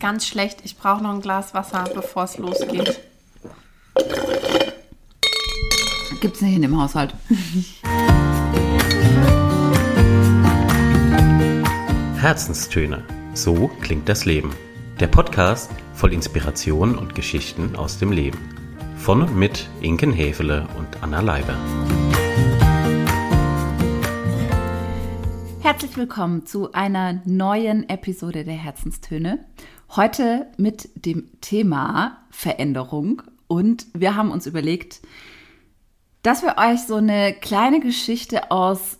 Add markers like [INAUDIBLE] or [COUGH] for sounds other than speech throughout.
ist ganz schlecht. Ich brauche noch ein Glas Wasser, bevor es losgeht. Gibt's nicht in dem Haushalt. Herzenstöne. So klingt das Leben. Der Podcast voll Inspiration und Geschichten aus dem Leben. Von und mit Inken Hefele und Anna Leiber. Herzlich willkommen zu einer neuen Episode der Herzenstöne. Heute mit dem Thema Veränderung. Und wir haben uns überlegt, dass wir euch so eine kleine Geschichte aus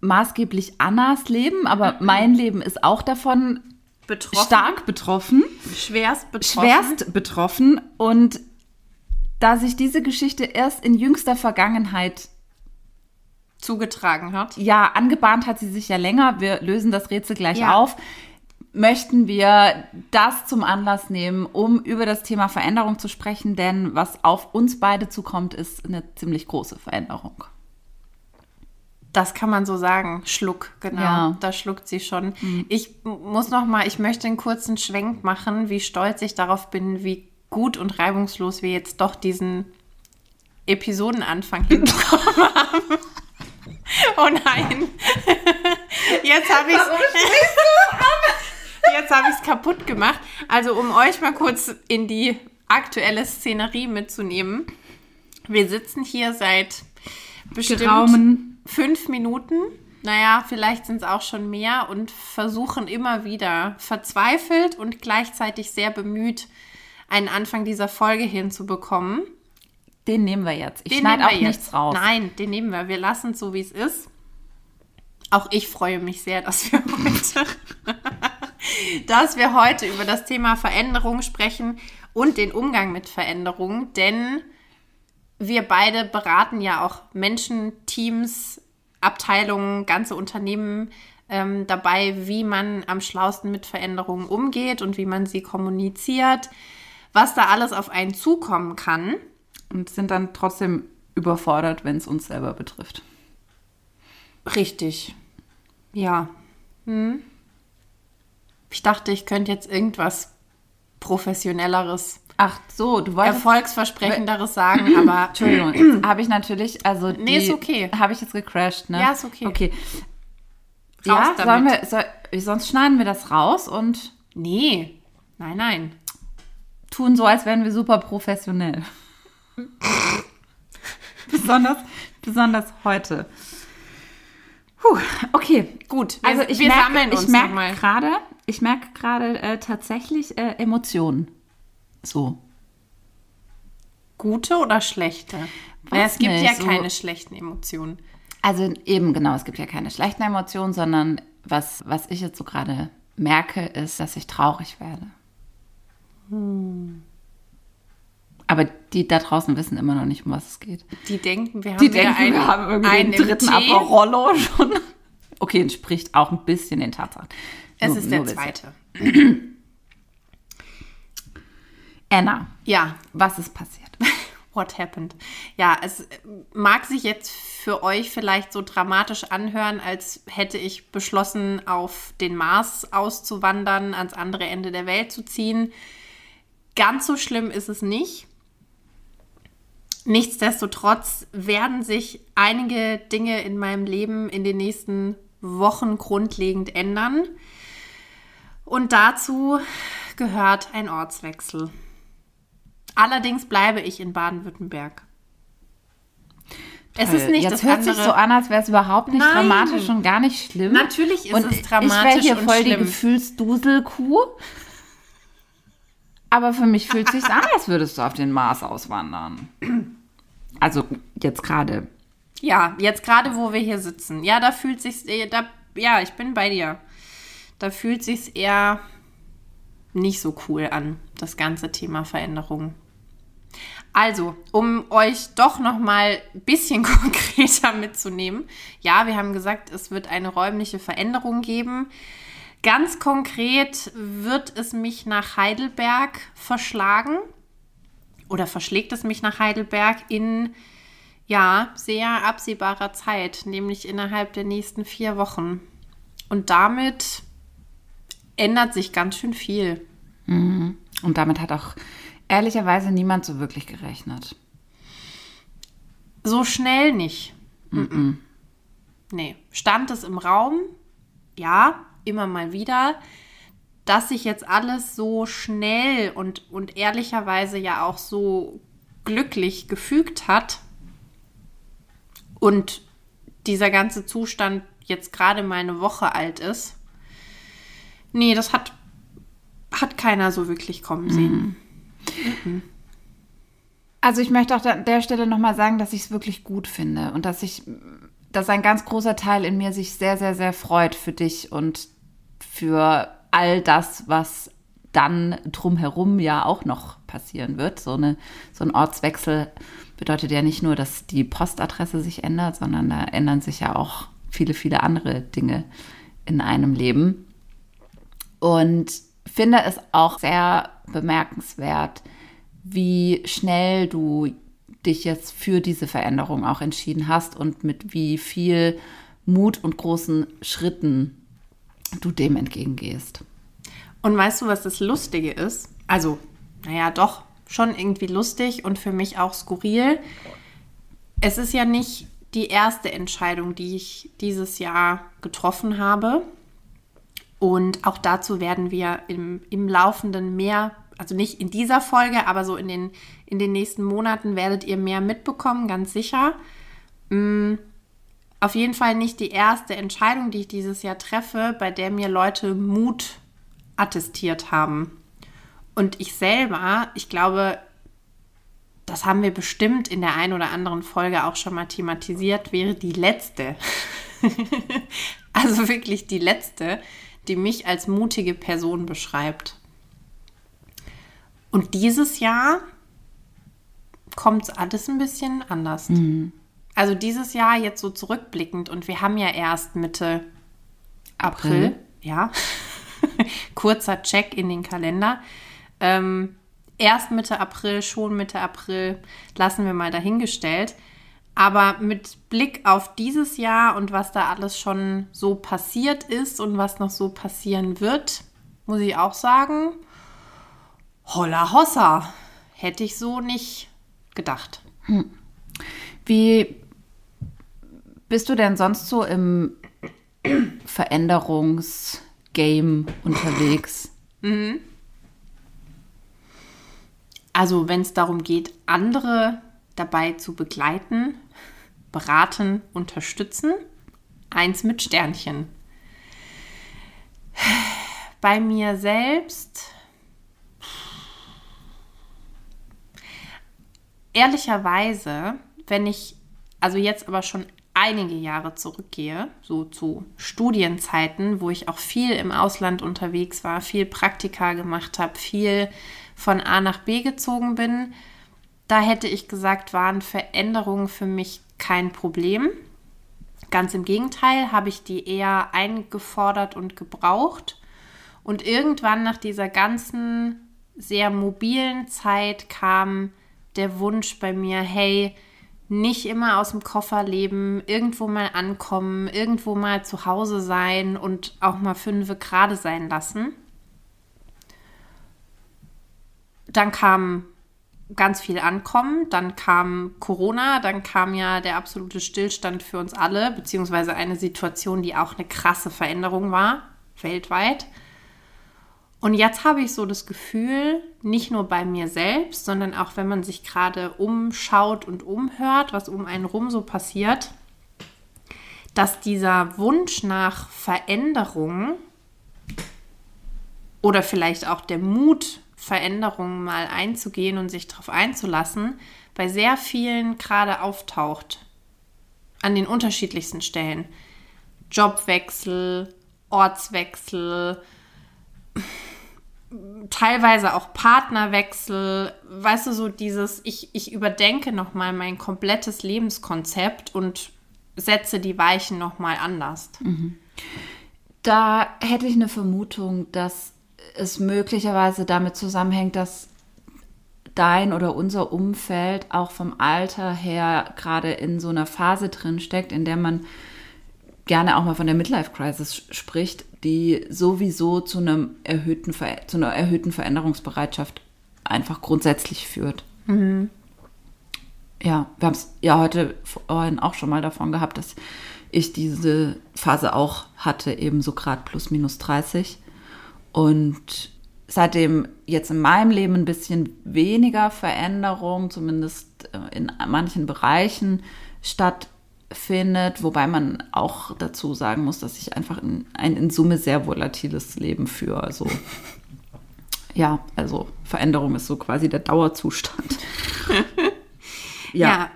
maßgeblich Annas Leben, aber Mhm. mein Leben ist auch davon Betroffen. stark betroffen, Schwerst betroffen. schwerst betroffen. Und da sich diese Geschichte erst in jüngster Vergangenheit zugetragen hat. ja, angebahnt hat sie sich ja länger. Wir lösen das Rätsel gleich Ja. auf. Möchten wir das zum Anlass nehmen, um über das Thema Veränderung zu sprechen, denn was auf uns beide zukommt, ist eine ziemlich große Veränderung. Das kann man so sagen. Schluck, genau. Ja. Mhm. Da schluckt sie schon. Ich m- muss noch mal, ich möchte einen kurzen Schwenk machen, wie stolz ich darauf bin, wie gut und reibungslos wir jetzt doch diesen Episodenanfang [LAUGHS] hinbekommen haben. [LAUGHS] Oh nein. [LAUGHS] Jetzt habe ich [LAUGHS] Jetzt habe ich es kaputt gemacht. Also um euch mal kurz in die aktuelle Szenerie mitzunehmen. Wir sitzen hier seit bestimmt Geraumen. fünf Minuten. Naja, vielleicht sind es auch schon mehr und versuchen immer wieder verzweifelt und gleichzeitig sehr bemüht, einen Anfang dieser Folge hinzubekommen. Den nehmen wir jetzt. Ich schneide auch nichts raus. Nein, den nehmen wir. Wir lassen es so, wie es ist. Auch ich freue mich sehr, dass wir [LAUGHS] heute, dass wir heute über das Thema Veränderung sprechen und den Umgang mit Veränderung, denn wir beide beraten ja auch Menschen, Teams, Abteilungen, ganze Unternehmen ähm, dabei, wie man am schlausten mit Veränderungen umgeht und wie man sie kommuniziert, was da alles auf einen zukommen kann. Und sind dann trotzdem überfordert, wenn es uns selber betrifft. Richtig. Ja. Hm. Ich dachte, ich könnte jetzt irgendwas professionelleres, Ach so, du wolltest. erfolgsversprechenderes sagen, [CLEARS THROAT] aber Entschuldigung, [CLEARS THROAT] habe ich natürlich, also die, Nee, ist okay. Habe ich jetzt gecrashed, ne? Ja, ist okay. Okay. Raus ja, sollen wir, soll, sonst schneiden wir das raus und nee. Nein, nein. tun so, als wären wir super professionell. [LAUGHS] besonders, besonders heute. Puh, okay. Gut, Also ich wir merke, sammeln uns ich merke gerade, ich merke gerade äh, tatsächlich äh, Emotionen. So. Gute oder schlechte? Weiß Ja, es gibt nicht, ja so- keine schlechten Emotionen. Also eben genau, es gibt ja keine schlechten Emotionen, sondern was, was ich jetzt so gerade merke, ist, dass ich traurig werde. Aber die da draußen wissen immer noch nicht, um was es geht. Die denken, wir haben Die denken, einen, wir haben irgendwie einen dritten. Aperollo schon. Okay, entspricht auch ein bisschen den Tatsachen. Es Nur- ist der zweite. Anna, Ja, was ist passiert? [LAUGHS] What happened? Ja, es mag sich jetzt für euch vielleicht so dramatisch anhören, als hätte ich beschlossen, auf den Mars auszuwandern, ans andere Ende der Welt zu ziehen. Ganz so schlimm ist es nicht. Nichtsdestotrotz werden sich einige Dinge in meinem Leben in den nächsten Wochen grundlegend ändern. Und dazu gehört ein Ortswechsel. Allerdings bleibe ich in Baden-Württemberg. Es ist nicht Jetzt das hört andere. sich so an, als wäre es überhaupt nicht Nein. dramatisch und gar nicht schlimm. Natürlich ist und es Ich dramatisch wäre hier voll die schlimm. Gefühlsduselkuh. Aber für mich fühlt sich an, als würdest du auf den Mars auswandern. Also jetzt gerade. Ja, jetzt gerade, wo wir hier sitzen. Ja, da fühlt sich's, äh, da, ja, ich bin bei dir. Da fühlt sich's eher nicht so cool an, das ganze Thema Veränderung. Also, um euch doch noch mal ein bisschen [LAUGHS] konkreter mitzunehmen. Ja, wir haben gesagt, es wird eine räumliche Veränderung geben. Ganz konkret wird es mich nach Heidelberg verschlagen oder verschlägt es mich nach Heidelberg in ja, sehr absehbarer Zeit, nämlich innerhalb der nächsten vier Wochen. Und damit ändert sich ganz schön viel. Mhm. Und damit hat auch ehrlicherweise niemand so wirklich gerechnet. So schnell nicht. Mhm. Nee. Stand es im Raum? Ja, immer mal wieder. Dass sich jetzt alles so schnell und, und ehrlicherweise ja auch so glücklich gefügt hat und dieser ganze Zustand jetzt gerade mal eine Woche alt ist. Nee, das hat, hat keiner so wirklich kommen sehen. Mhm. Also ich möchte auch an der Stelle nochmal sagen, dass ich es wirklich gut finde und dass ich, dass ein ganz großer Teil in mir sich sehr, sehr, sehr freut für dich und für all das, was dann drumherum ja auch noch passieren wird. So, eine, so ein Ortswechsel bedeutet ja nicht nur, dass die Postadresse sich ändert, sondern da ändern sich ja auch viele, viele andere Dinge in einem Leben. Und finde es auch sehr bemerkenswert, wie schnell du dich jetzt für diese Veränderung auch entschieden hast und mit wie viel Mut und großen Schritten du dem entgegengehst. Und weißt du, was das Lustige ist? Also, naja, doch, schon irgendwie lustig und für mich auch skurril. Es ist ja nicht die erste Entscheidung, die ich dieses Jahr getroffen habe. Und auch dazu werden wir im, im Laufenden mehr, also nicht in dieser Folge, aber so in den, in den nächsten Monaten werdet ihr mehr mitbekommen, ganz sicher. Mhm. Auf jeden Fall nicht die erste Entscheidung, die ich dieses Jahr treffe, bei der mir Leute Mut attestiert haben. Und ich selber, ich glaube, das haben wir bestimmt in der einen oder anderen Folge auch schon mal thematisiert, wäre die letzte. [LAUGHS] also wirklich die letzte, die mich als mutige Person beschreibt. Und dieses Jahr kommt es alles ein bisschen anders. Mhm. Also dieses Jahr jetzt so zurückblickend und wir haben ja erst Mitte April, April. ja, [LAUGHS] kurzer Check in den Kalender. Ähm, erst Mitte April, schon Mitte April, lassen wir mal dahingestellt. Aber mit Blick auf dieses Jahr und was da alles schon so passiert ist und was noch so passieren wird, muss ich auch sagen, holla hossa, hätte ich so nicht gedacht. Hm. Wie bist du denn sonst so im Veränderungsgame unterwegs? Mhm. Also wenn es darum geht, andere dabei zu begleiten, beraten, unterstützen, eins mit Sternchen. Bei mir selbst, ehrlicherweise, wenn ich, also jetzt aber schon einige Jahre zurückgehe, so zu Studienzeiten, wo ich auch viel im Ausland unterwegs war, viel Praktika gemacht habe, viel von A nach B gezogen bin, da hätte ich gesagt, waren Veränderungen für mich kein Problem. Ganz im Gegenteil, habe ich die eher eingefordert und gebraucht. Und irgendwann nach dieser ganzen sehr mobilen Zeit kam der Wunsch bei mir, hey, nicht immer aus dem Koffer leben, irgendwo mal ankommen, irgendwo mal zu Hause sein und auch mal fünf gerade sein lassen. Dann kam ganz viel Ankommen, dann kam Corona, dann kam ja der absolute Stillstand für uns alle, beziehungsweise eine Situation, die auch eine krasse Veränderung war, weltweit. Und jetzt habe ich so das Gefühl, nicht nur bei mir selbst, sondern auch wenn man sich gerade umschaut und umhört, was um einen rum so passiert, dass dieser Wunsch nach Veränderung oder vielleicht auch der Mut, Veränderungen mal einzugehen und sich darauf einzulassen, bei sehr vielen gerade auftaucht. An den unterschiedlichsten Stellen. Jobwechsel, Ortswechsel, teilweise auch Partnerwechsel, weißt du, so dieses, ich, ich überdenke nochmal mein komplettes Lebenskonzept und setze die Weichen nochmal anders. Mhm. Da hätte ich eine Vermutung, dass es möglicherweise damit zusammenhängt, dass dein oder unser Umfeld auch vom Alter her gerade in so einer Phase drin steckt, in der man gerne auch mal von der Midlife Crisis spricht, die sowieso zu einem erhöhten zu einer erhöhten Veränderungsbereitschaft einfach grundsätzlich führt. Mhm. Ja, wir haben es ja heute vorhin auch schon mal davon gehabt, dass ich diese Phase auch hatte, eben so gerade plus minus 30. Und seitdem jetzt in meinem Leben ein bisschen weniger Veränderung, zumindest äh, in manchen Bereichen stattfindet, wobei man auch dazu sagen muss, dass ich einfach ein, ein in Summe sehr volatiles Leben führe. Also [LAUGHS] ja, also Veränderung ist so quasi der Dauerzustand. [LAUGHS] ja. ja.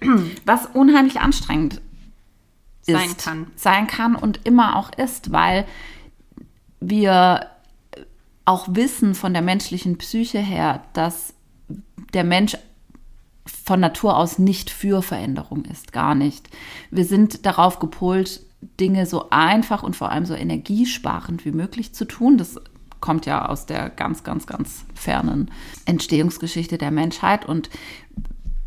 [CLEARS THROAT] Was unheimlich anstrengend ist, sein kann. Sein kann und immer auch ist, weil wir auch wissen von der menschlichen Psyche her, dass der Mensch von Natur aus nicht für Veränderung ist, gar nicht. Wir sind darauf gepolt, Dinge so einfach und vor allem so energiesparend wie möglich zu tun. Das kommt ja aus der ganz, ganz, ganz fernen Entstehungsgeschichte der Menschheit. Und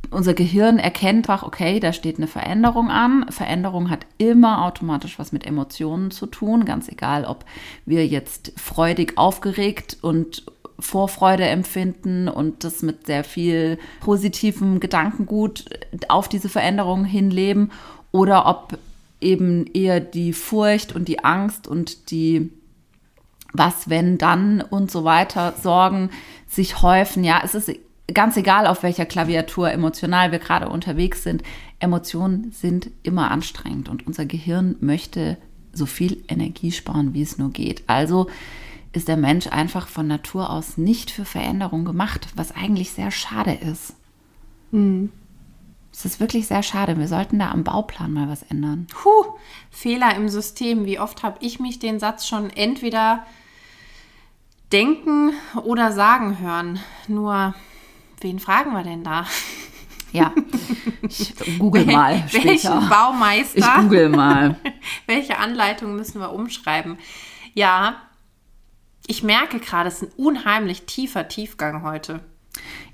unser Gehirn erkennt einfach, okay, da steht eine Veränderung an. Veränderung hat immer automatisch was mit Emotionen zu tun, ganz egal, ob wir jetzt freudig aufgeregt und Vorfreude empfinden und das mit sehr viel positivem Gedankengut auf diese Veränderung hinleben oder ob eben eher die Furcht und die Angst und die was, wenn, dann und so weiter Sorgen sich häufen. Ja, es ist ganz egal, auf welcher Klaviatur emotional wir gerade unterwegs sind, Emotionen sind immer anstrengend und unser Gehirn möchte so viel Energie sparen, wie es nur geht. Also ist der Mensch einfach von Natur aus nicht für Veränderung gemacht, was eigentlich sehr schade ist. Mhm. Es ist wirklich sehr schade. Wir sollten da am Bauplan mal was ändern. Puh, Fehler im System. Wie oft habe ich mich den Satz schon entweder denken oder sagen hören? Nur Wen fragen wir denn da? Ja, [LAUGHS] ich google mal später. Welchen Baumeister? Ich google mal. [LAUGHS] Welche Anleitung müssen wir umschreiben? Ja, ich merke gerade, es ist ein unheimlich tiefer Tiefgang heute.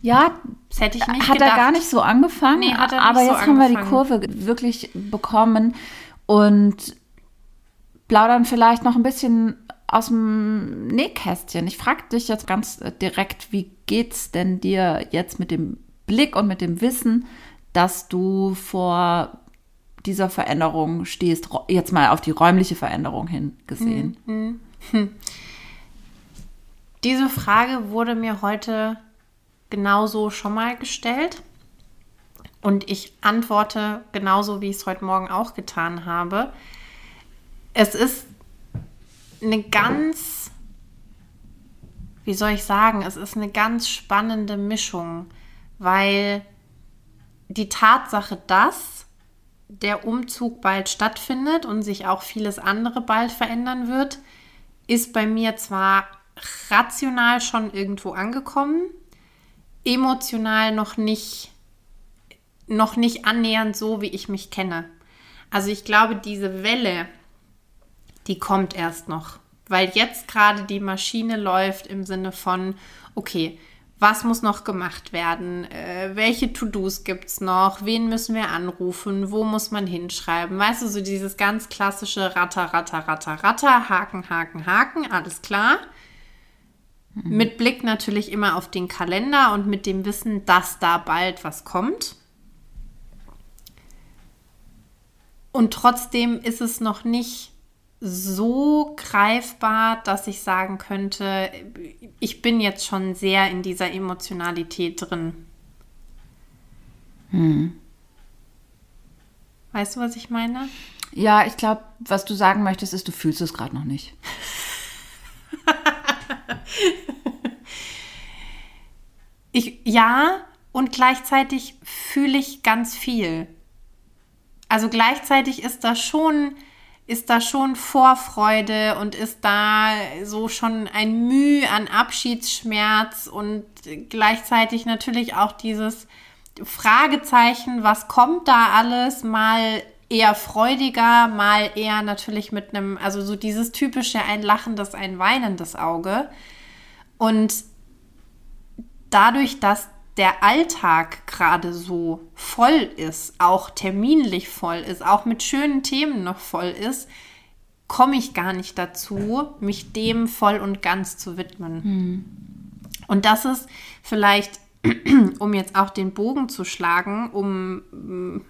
Ja, das hätte ich nicht hat gedacht. er gar nicht so angefangen, nee, hat er aber jetzt so haben wir die Kurve wirklich bekommen und plaudern vielleicht noch ein bisschen aus dem Nähkästchen. Ich frage dich jetzt ganz direkt, wie geht's denn dir jetzt mit dem Blick und mit dem Wissen, dass du vor dieser Veränderung stehst, jetzt mal auf die räumliche Veränderung hin gesehen? Hm, hm. Diese Frage wurde mir heute genauso schon mal gestellt. Und ich antworte genauso, wie ich es heute Morgen auch getan habe. Es ist eine ganz, wie soll ich sagen, es ist eine ganz spannende Mischung, weil die Tatsache, dass der Umzug bald stattfindet und sich auch vieles andere bald verändern wird, ist bei mir zwar rational schon irgendwo angekommen, emotional noch nicht noch nicht annähernd so, wie ich mich kenne. Also ich glaube, diese Welle, die kommt erst noch. Weil jetzt gerade die Maschine läuft im Sinne von, okay, was muss noch gemacht werden? Äh, welche To-Dos gibt es noch? Wen müssen wir anrufen? Wo muss man hinschreiben? Weißt du, so dieses ganz klassische Ratter, Ratter, Ratter, Ratter, Haken, Haken, Haken, alles klar. Mhm. Mit Blick natürlich immer auf den Kalender und mit dem Wissen, dass da bald was kommt. Und trotzdem ist es noch nicht so greifbar, dass ich sagen könnte, ich bin jetzt schon sehr in dieser Emotionalität drin. Hm. Weißt du, was ich meine? Ja, ich glaube, was du sagen möchtest, ist, du fühlst es gerade noch nicht. [LAUGHS] ich, ja, und gleichzeitig fühle ich ganz viel. Also gleichzeitig ist das schon ist da schon Vorfreude und ist da so schon ein Mühe an Abschiedsschmerz und gleichzeitig natürlich auch dieses Fragezeichen, was kommt da alles, mal eher freudiger, mal eher natürlich mit einem, also so dieses typische ein lachendes, ein weinendes Auge. Und dadurch, dass der Alltag gerade so voll ist, auch terminlich voll ist, auch mit schönen Themen noch voll ist, komme ich gar nicht dazu, mich dem voll und ganz zu widmen. Hm. Und das ist vielleicht, [CLEARS THROAT] um jetzt auch den Bogen zu schlagen, um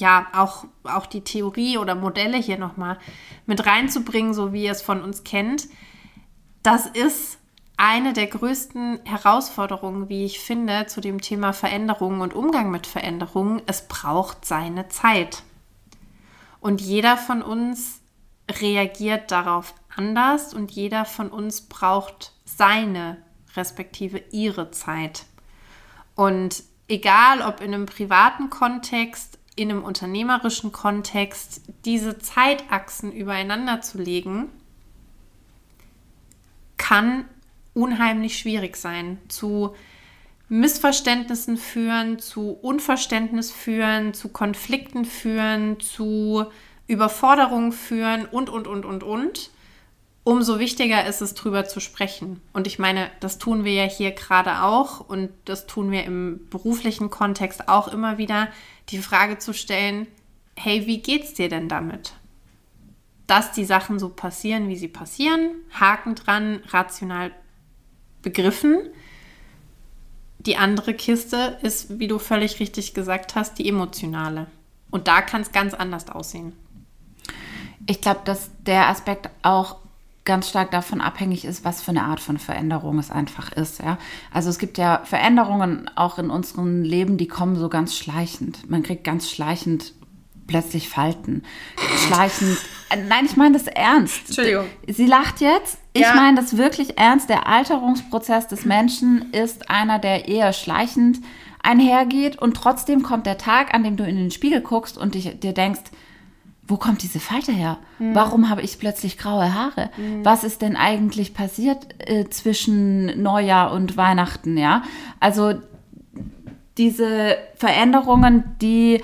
ja auch, auch die Theorie oder Modelle hier nochmal mit reinzubringen, so wie ihr es von uns kennt. Das ist eine der größten Herausforderungen, wie ich finde, zu dem Thema Veränderungen und Umgang mit Veränderungen. Es braucht seine Zeit. Und jeder von uns reagiert darauf anders und jeder von uns braucht seine respektive ihre Zeit. Und egal ob in einem privaten Kontext, in einem unternehmerischen Kontext, diese Zeitachsen übereinander zu legen, kann unheimlich schwierig sein. Zu Missverständnissen führen, zu Unverständnis führen, zu Konflikten führen, zu Überforderungen führen und, und, und, und, und. Umso wichtiger ist es, drüber zu sprechen. Und ich meine, das tun wir ja hier gerade auch und das tun wir im beruflichen Kontext auch immer wieder, die Frage zu stellen, hey, wie geht's dir denn damit? Dass die Sachen so passieren, wie sie passieren, Haken dran, rational begriffen. Die andere Kiste ist, wie du völlig richtig gesagt hast, die emotionale. Und da kann es ganz anders aussehen. Ich glaube, dass der Aspekt auch ganz stark davon abhängig ist, was für eine Art von Veränderung es einfach ist. Ja? Also es gibt ja Veränderungen auch in unserem Leben, die kommen so ganz schleichend. Man kriegt ganz schleichend plötzlich Falten. Schleichend. Äh, nein, ich meine das ernst. Entschuldigung. Sie lacht jetzt. Ich ja. meine das wirklich ernst. Der Alterungsprozess des Menschen ist einer, der eher schleichend einhergeht und trotzdem kommt der Tag, an dem du in den Spiegel guckst und dich, dir denkst, wo kommt diese Falte her? Mhm. Warum habe ich plötzlich graue Haare? Mhm. Was ist denn eigentlich passiert äh, zwischen Neujahr und Weihnachten? Ja, also diese Veränderungen, die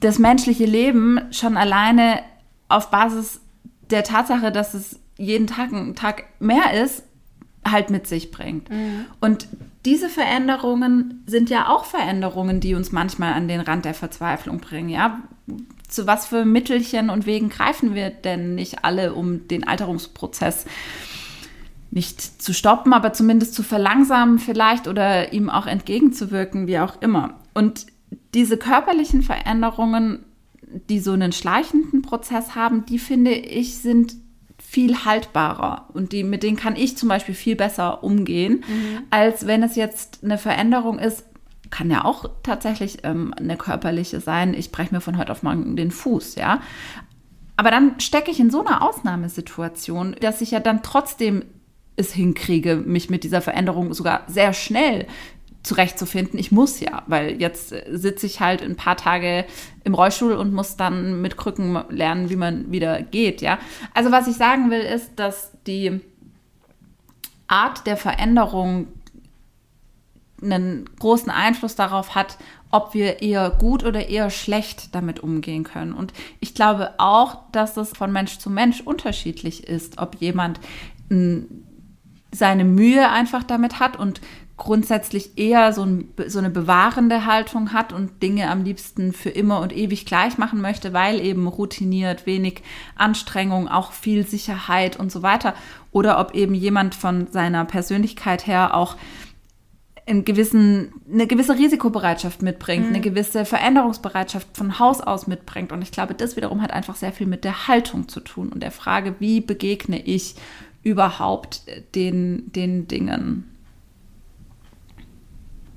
das menschliche Leben schon alleine auf Basis der Tatsache, dass es jeden Tag ein Tag mehr ist, halt mit sich bringt. Mhm. Und diese Veränderungen sind ja auch Veränderungen, die uns manchmal an den Rand der Verzweiflung bringen. Ja, zu was für Mittelchen und Wegen greifen wir denn nicht alle, um den Alterungsprozess nicht zu stoppen, aber zumindest zu verlangsamen vielleicht oder ihm auch entgegenzuwirken, wie auch immer. Und diese körperlichen Veränderungen, die so einen schleichenden Prozess haben, die finde ich sind viel haltbarer und die, mit denen kann ich zum Beispiel viel besser umgehen, mhm. als wenn es jetzt eine Veränderung ist, kann ja auch tatsächlich ähm, eine körperliche sein. Ich breche mir von heute auf morgen den Fuß, ja. Aber dann stecke ich in so einer Ausnahmesituation, dass ich ja dann trotzdem es hinkriege, mich mit dieser Veränderung sogar sehr schnell zurechtzufinden. Ich muss ja, weil jetzt sitze ich halt ein paar Tage im Rollstuhl und muss dann mit Krücken lernen, wie man wieder geht, ja. Also was ich sagen will, ist, dass die Art der Veränderung einen großen Einfluss darauf hat, ob wir eher gut oder eher schlecht damit umgehen können. Und ich glaube auch, dass es von Mensch zu Mensch unterschiedlich ist, ob jemand seine Mühe einfach damit hat und grundsätzlich eher so, ein, so, eine bewahrende Haltung hat und Dinge am liebsten für immer und ewig gleich machen möchte, weil eben routiniert, wenig Anstrengung, auch viel Sicherheit und so weiter. Oder ob eben jemand von seiner Persönlichkeit her auch einen gewissen, eine gewisse Risikobereitschaft mitbringt, mhm. eine gewisse Veränderungsbereitschaft von Haus aus mitbringt. Und ich glaube, das wiederum hat einfach sehr viel mit der Haltung zu tun und der Frage, wie begegne ich überhaupt den, den Dingen.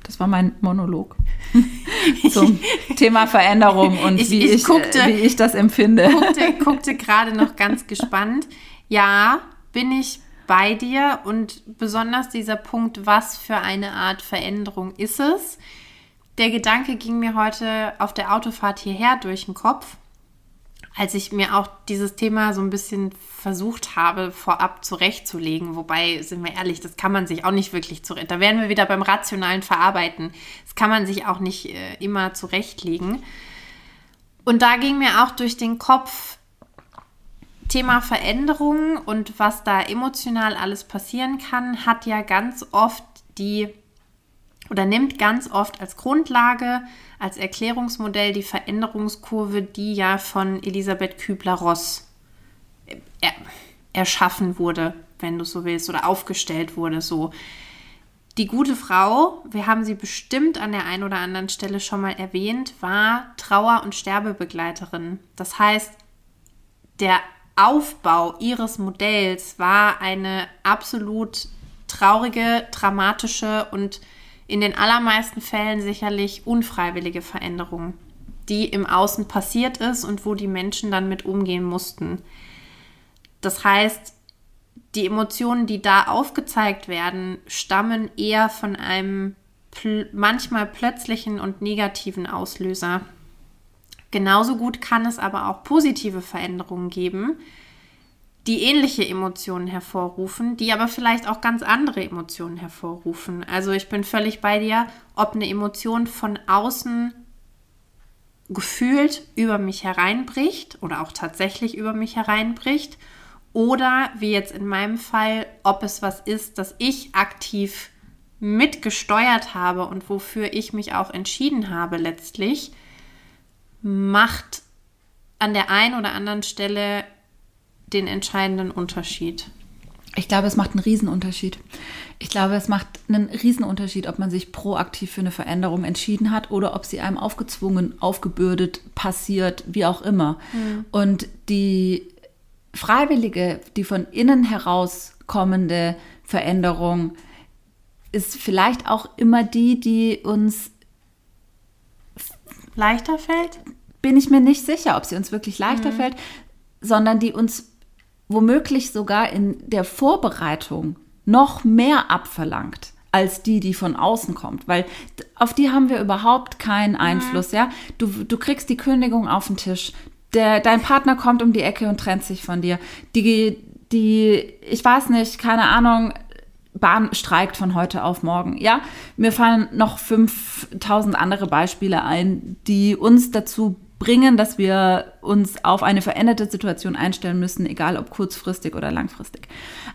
Das war mein Monolog [LAUGHS] zum Thema Veränderung und ich, wie, ich, ich guckte, wie ich das empfinde. Guckte, guckte gerade noch ganz gespannt. Ja, bin ich bei dir und besonders dieser Punkt, was für eine Art Veränderung ist es? Der Gedanke ging mir heute auf der Autofahrt hierher durch den Kopf, als ich mir auch dieses Thema so ein bisschen versucht habe, vorab zurechtzulegen. Wobei, sind wir ehrlich, das kann man sich auch nicht wirklich zurecht. Da wären wir wieder beim rationalen Verarbeiten. Das kann man sich auch nicht äh, immer zurechtlegen. Und da ging mir auch durch den Kopf, Thema Veränderung und was da emotional alles passieren kann, hat ja ganz oft die oder nimmt ganz oft als Grundlage, als Erklärungsmodell die Veränderungskurve, die ja von Elisabeth Kübler-Ross er, erschaffen wurde, wenn du so willst, oder aufgestellt wurde. So, die gute Frau, wir haben sie bestimmt an der einen oder anderen Stelle schon mal erwähnt, war Trauer- und Sterbebegleiterin. Das heißt, der Aufbau ihres Modells war eine absolut traurige, dramatische und in den allermeisten Fällen sicherlich unfreiwillige Veränderung, die im Außen passiert ist und wo die Menschen dann mit umgehen mussten. Das heißt, die Emotionen, die da aufgezeigt werden, stammen eher von einem pl manchmal plötzlichen und negativen Auslöser. Genauso gut kann es aber auch positive Veränderungen geben, die ähnliche Emotionen hervorrufen, die aber vielleicht auch ganz andere Emotionen hervorrufen. Also ich bin völlig bei dir, ob eine Emotion von außen gefühlt über mich hereinbricht oder auch tatsächlich über mich hereinbricht oder wie jetzt in meinem Fall, ob es was ist, das ich aktiv mitgesteuert habe und wofür ich mich auch entschieden habe letztlich, macht an der einen oder anderen Stelle den entscheidenden Unterschied. Ich glaube, es macht einen Riesenunterschied. Ich glaube, es macht einen Riesenunterschied, ob man sich proaktiv für eine Veränderung entschieden hat oder ob sie einem aufgezwungen, aufgebürdet, passiert, wie auch immer. Mhm. Und die freiwillige, die von innen heraus kommende Veränderung ist vielleicht auch immer die, die uns leichter fällt? Bin ich mir nicht sicher, ob sie uns wirklich leichter mhm. fällt, sondern die uns womöglich sogar in der Vorbereitung noch mehr abverlangt als die, die von außen kommt, weil auf die haben wir überhaupt keinen mhm. Einfluss, ja. Du, du kriegst die Kündigung auf den Tisch, der, dein Partner kommt um die Ecke und trennt sich von dir. Die, die, ich weiß nicht, keine Ahnung, Bahn streikt von heute auf morgen. Ja, mir fallen noch 5000 andere Beispiele ein, die uns dazu bringen, dass wir uns auf eine veränderte Situation einstellen müssen, egal ob kurzfristig oder langfristig.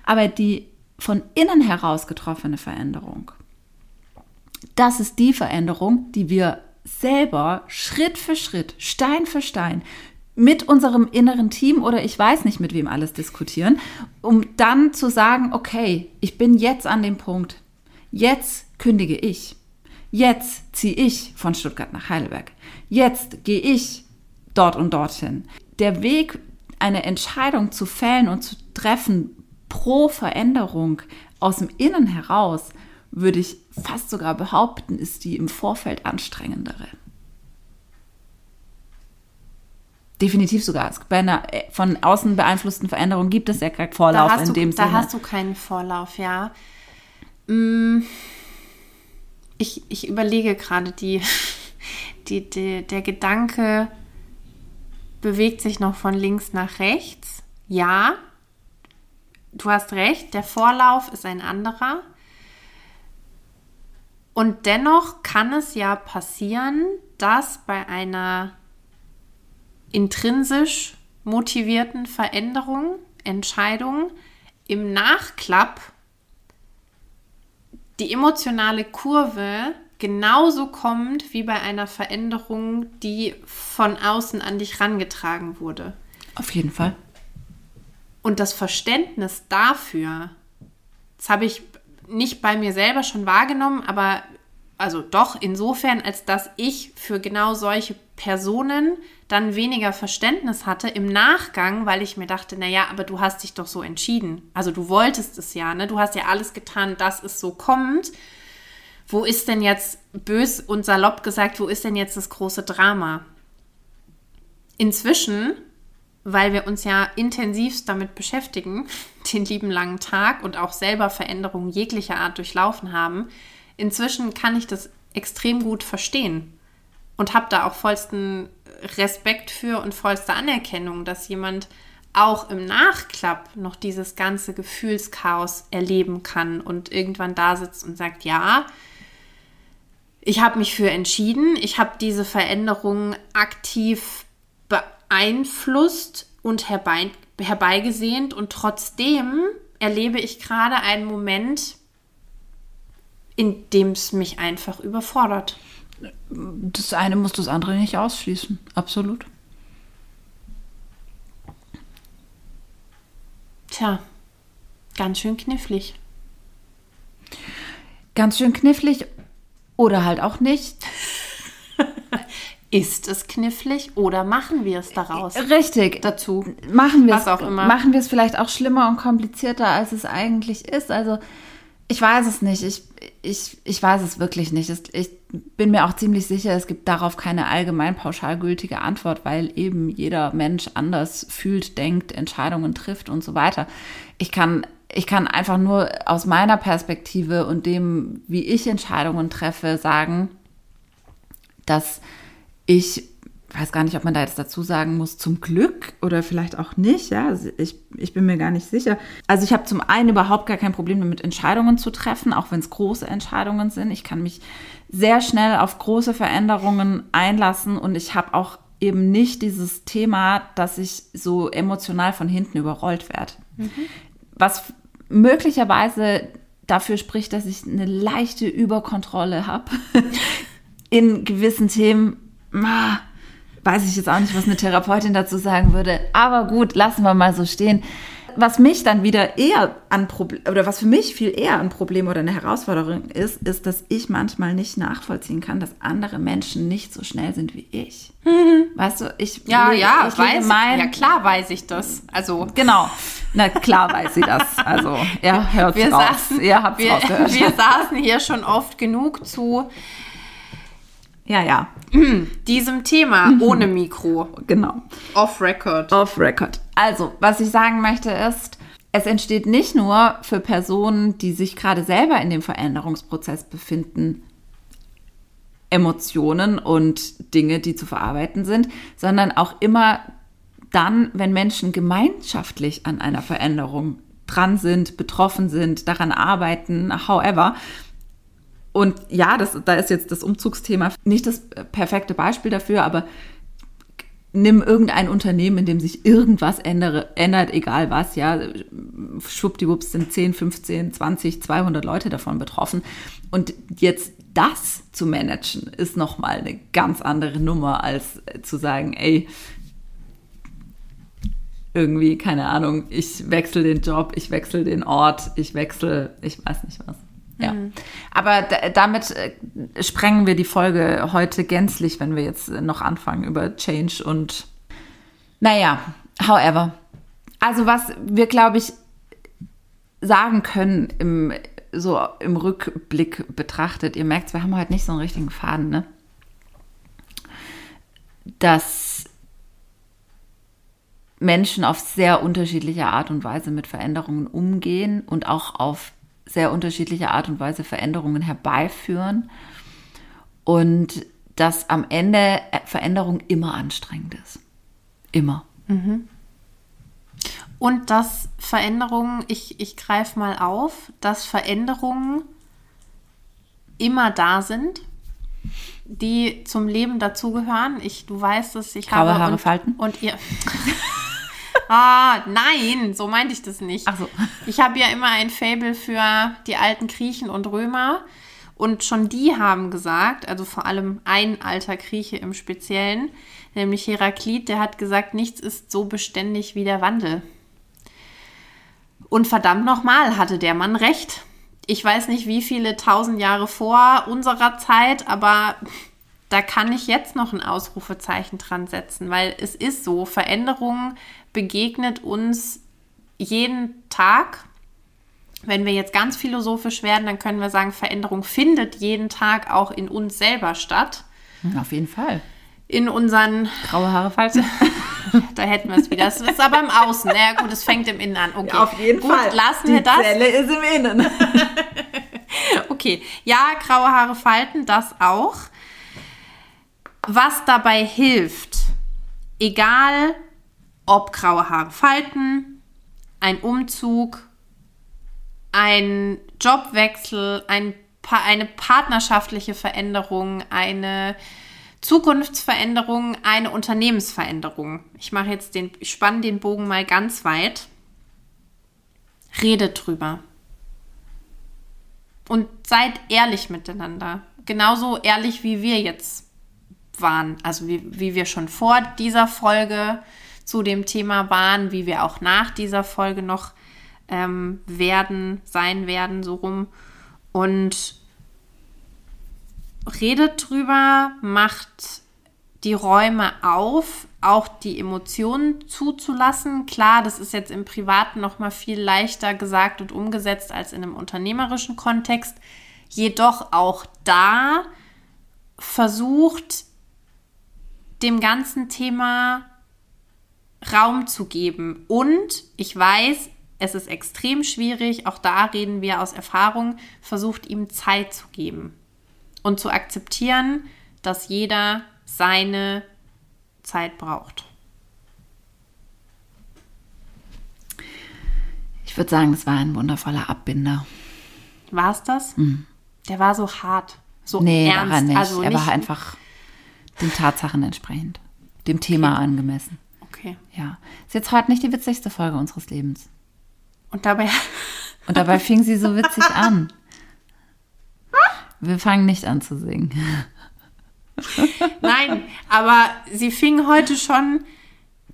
Aber die von innen heraus getroffene Veränderung, das ist die Veränderung, die wir selber Schritt für Schritt, Stein für Stein mit unserem inneren Team oder ich weiß nicht mit wem alles diskutieren, um dann zu sagen, okay, ich bin jetzt an dem Punkt, jetzt kündige ich, jetzt ziehe ich von Stuttgart nach Heidelberg, jetzt gehe ich dort und dorthin. Der Weg, eine Entscheidung zu fällen und zu treffen pro Veränderung aus dem Innen heraus, würde ich fast sogar behaupten, ist die im Vorfeld anstrengendere. Definitiv sogar. Bei einer äh, von außen beeinflussten Veränderung gibt es ja keinen Vorlauf in du, dem da Sinne. Da hast du keinen Vorlauf, ja. Mm, ich, ich überlege gerade, die, [LAUGHS] die, die, der Gedanke bewegt sich noch von links nach rechts. Ja, du hast recht, der Vorlauf ist ein anderer. Und dennoch kann es ja passieren, dass bei einer intrinsisch motivierten Veränderungen, Entscheidungen im Nachklapp die emotionale Kurve genauso kommt wie bei einer Veränderung, die von außen an dich rangetragen wurde. Auf jeden Fall. Und das Verständnis dafür, das habe ich nicht bei mir selber schon wahrgenommen, aber also doch insofern, als dass ich für genau solche Personen dann weniger Verständnis hatte im Nachgang, weil ich mir dachte, naja, aber du hast dich doch so entschieden. Also du wolltest es ja, ne? Du hast ja alles getan, dass es so kommt. Wo ist denn jetzt, bös und salopp gesagt, wo ist denn jetzt das große Drama? Inzwischen, weil wir uns ja intensivst damit beschäftigen, [LAUGHS] den lieben langen Tag und auch selber Veränderungen jeglicher Art durchlaufen haben, inzwischen kann ich das extrem gut verstehen und habe da auch vollsten Respekt für und vollste Anerkennung, dass jemand auch im Nachklapp noch dieses ganze Gefühlschaos erleben kann und irgendwann da sitzt und sagt, ja, ich habe mich für entschieden, ich habe diese Veränderung aktiv beeinflusst und herbei, herbeigesehnt und trotzdem erlebe ich gerade einen Moment, indem es mich einfach überfordert. Das eine muss das andere nicht ausschließen. Absolut. Tja, ganz schön knifflig. Ganz schön knifflig oder halt auch nicht. [LAUGHS] Ist es knifflig oder machen wir es daraus? Richtig. Dazu. Machen wir es auch immer. Machen wir es vielleicht auch schlimmer und komplizierter, als es eigentlich ist. Also ich weiß es nicht. Ich, ich, ich weiß es wirklich nicht. Ich bin mir auch ziemlich sicher, es gibt darauf keine allgemein pauschal gültige Antwort, weil eben jeder Mensch anders fühlt, denkt, Entscheidungen trifft und so weiter. Ich kann, ich kann einfach nur aus meiner Perspektive und dem, wie ich Entscheidungen treffe, sagen, dass ich weiß gar nicht, ob man da jetzt dazu sagen muss, zum Glück oder vielleicht auch nicht. Ja, also ich, ich bin mir gar nicht sicher. Also ich habe zum einen überhaupt gar kein Problem damit, Entscheidungen zu treffen, auch wenn es große Entscheidungen sind. Ich kann mich sehr schnell auf große Veränderungen einlassen und ich habe auch eben nicht dieses Thema, dass ich so emotional von hinten überrollt werde. Was möglicherweise dafür spricht, dass ich eine leichte Überkontrolle habe [LAUGHS] in gewissen Themen. Ah, weiß ich jetzt auch nicht, was eine Therapeutin dazu sagen würde. Aber gut, lassen wir mal so stehen. Was mich dann wieder eher an Problem oder was für mich viel eher ein Problem oder eine Herausforderung ist, ist, dass ich manchmal nicht nachvollziehen kann, dass andere Menschen nicht so schnell sind wie ich. Weißt du, ich Ja, lege- ja, ich weiß. mein, ja, klar weiß ich das. Also, Genau. Na klar weiß sie das. Also, er hört wir raus. saßen, Ihr habt wir, rausgehört. wir saßen hier schon oft genug zu ja, ja, [CLEARS THROAT] diesem Thema ohne Mikro, genau. off record. Off record. Also, was ich sagen möchte ist, es entsteht nicht nur für Personen, die sich gerade selber in dem Veränderungsprozess befinden, Emotionen und Dinge, die zu verarbeiten sind, sondern auch immer dann, wenn Menschen gemeinschaftlich an einer Veränderung dran sind, betroffen sind, daran arbeiten, however. Und ja, das, da ist jetzt das Umzugsthema nicht das perfekte Beispiel dafür, aber nimm irgendein Unternehmen, in dem sich irgendwas ändere, ändert, egal was, ja, schwuppdiwupps sind 10, 15, 20, 200 Leute davon betroffen. Und jetzt das zu managen, ist nochmal eine ganz andere Nummer, als zu sagen, ey, irgendwie, keine Ahnung, ich wechsle den Job, ich wechsle den Ort, ich wechsle, ich weiß nicht was. Ja. Aber da, damit äh, sprengen wir die Folge heute gänzlich, wenn wir jetzt noch anfangen über Change und naja, however. Also was wir, glaube ich, sagen können im, so im Rückblick betrachtet, ihr merkt, wir haben heute nicht so einen richtigen Faden, ne? Dass Menschen auf sehr unterschiedliche Art und Weise mit Veränderungen umgehen und auch auf sehr unterschiedliche Art und Weise Veränderungen herbeiführen und dass am Ende Veränderung immer anstrengend ist. Immer. Und dass Veränderungen, ich, ich greife mal auf, dass Veränderungen immer da sind, die zum Leben dazugehören. Ich, du weißt es, ich Graue habe Haare und, falten? und ihr. [LAUGHS] ah, nein, so meinte ich das nicht. Ach so. Ich habe ja immer ein Faible für die alten Griechen und Römer. Und schon die haben gesagt, also vor allem ein alter Grieche im Speziellen, nämlich Heraklit, der hat gesagt, nichts ist so beständig wie der Wandel. Und verdammt nochmal, hatte der Mann recht. Ich weiß nicht, wie viele tausend Jahre vor unserer Zeit, aber da kann ich jetzt noch ein Ausrufezeichen dran setzen, weil es ist so, Veränderung begegnet uns jeden Tag. Wenn wir jetzt ganz philosophisch werden, dann können wir sagen, Veränderung findet jeden Tag auch in uns selber statt. Auf jeden Fall. In unseren Graue Haare falten. [LAUGHS] da hätten wir es wieder. Das ist aber im Außen. Na ja, gut, es fängt im Innen an. Okay. gut, lassen wir das. Zelle ist im Innen. [LAUGHS] Okay. Ja, graue Haare falten, das auch. Was dabei hilft, egal ob graue Haare falten, ein Umzug, ein Jobwechsel, ein pa eine partnerschaftliche Veränderung, eine Zukunftsveränderung, eine Unternehmensveränderung. Ich mache jetzt den, ich spanne den Bogen mal ganz weit. Redet drüber. Und seid ehrlich miteinander. Genauso ehrlich, wie wir jetzt waren. Also wie, wie wir schon vor dieser Folge zu dem Thema waren, wie wir auch nach dieser Folge noch ähm, werden, sein werden, so rum. Und redet drüber, macht die Räume auf, auch die Emotionen zuzulassen. Klar, das ist jetzt im Privaten noch mal viel leichter gesagt und umgesetzt als in einem unternehmerischen Kontext. Jedoch auch da versucht dem ganzen Thema Raum zu geben. Und ich weiß, es ist extrem schwierig, auch da reden wir aus Erfahrung, versucht ihm Zeit zu geben und zu akzeptieren, dass jeder seine Zeit braucht. Ich würde sagen, es war ein wundervoller Abbinder. War es das? Mhm. Der war so hart, so nee, ernst. War er nicht. Also er nicht war einfach den Tatsachen entsprechend, dem Thema angemessen. Okay. Ja. Ist jetzt heute nicht die witzigste Folge unseres Lebens. Und dabei. Und dabei fing sie so witzig an. Wir fangen nicht an zu singen. Nein, aber sie fing heute schon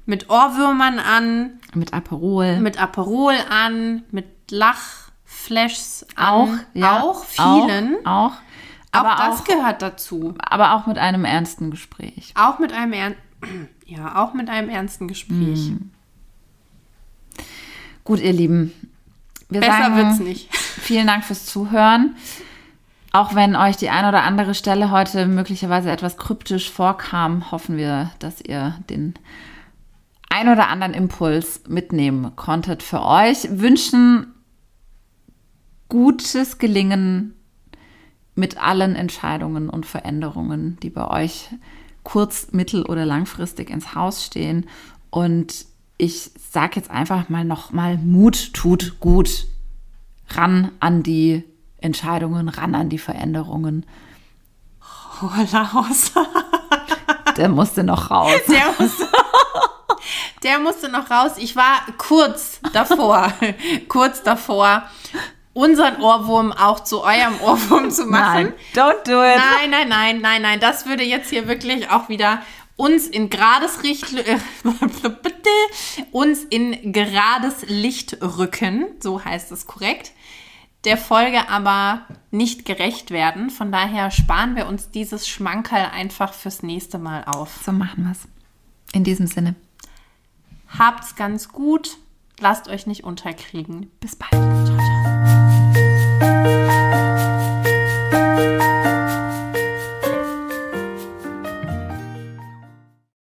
mit Ohrwürmern an. Mit Aperol. Mit Aperol an, mit Lachflashs an. Auch, ja. Auch vielen. Auch. auch. Aber auch das auch, gehört dazu. aber auch mit einem ernsten Gespräch. Auch mit einem ern ja, auch mit einem ernsten Gespräch. Gut, ihr Lieben. Wir Besser sagen wird's nicht. [LAUGHS] Vielen Dank fürs Zuhören. Auch wenn euch die ein oder andere Stelle heute möglicherweise etwas kryptisch vorkam, hoffen wir, dass ihr den ein oder anderen Impuls mitnehmen konntet für euch. Wünschen gutes Gelingen mit allen Entscheidungen und Veränderungen, die bei euch kurz-, mittel- oder langfristig ins Haus stehen. Und ich sage jetzt einfach mal nochmal, Mut tut gut. Ran an die Entscheidungen, ran an die Veränderungen. Oh, Laos. [LAUGHS] Der musste noch raus. Der musste, der musste noch raus. Ich war kurz davor, [LAUGHS] kurz davor, unseren Ohrwurm auch zu eurem Ohrwurm zu machen. Nein, don't do it. Nein, nein, nein, nein, nein. Das würde jetzt hier wirklich auch wieder uns in gerades Licht, [LAUGHS] uns in gerades Licht rücken, so heißt es korrekt, der Folge aber nicht gerecht werden. Von daher sparen wir uns dieses Schmankerl einfach fürs nächste Mal auf. So machen wir es. In diesem Sinne. Habt's ganz gut. Lasst euch nicht unterkriegen. Bis bald. Música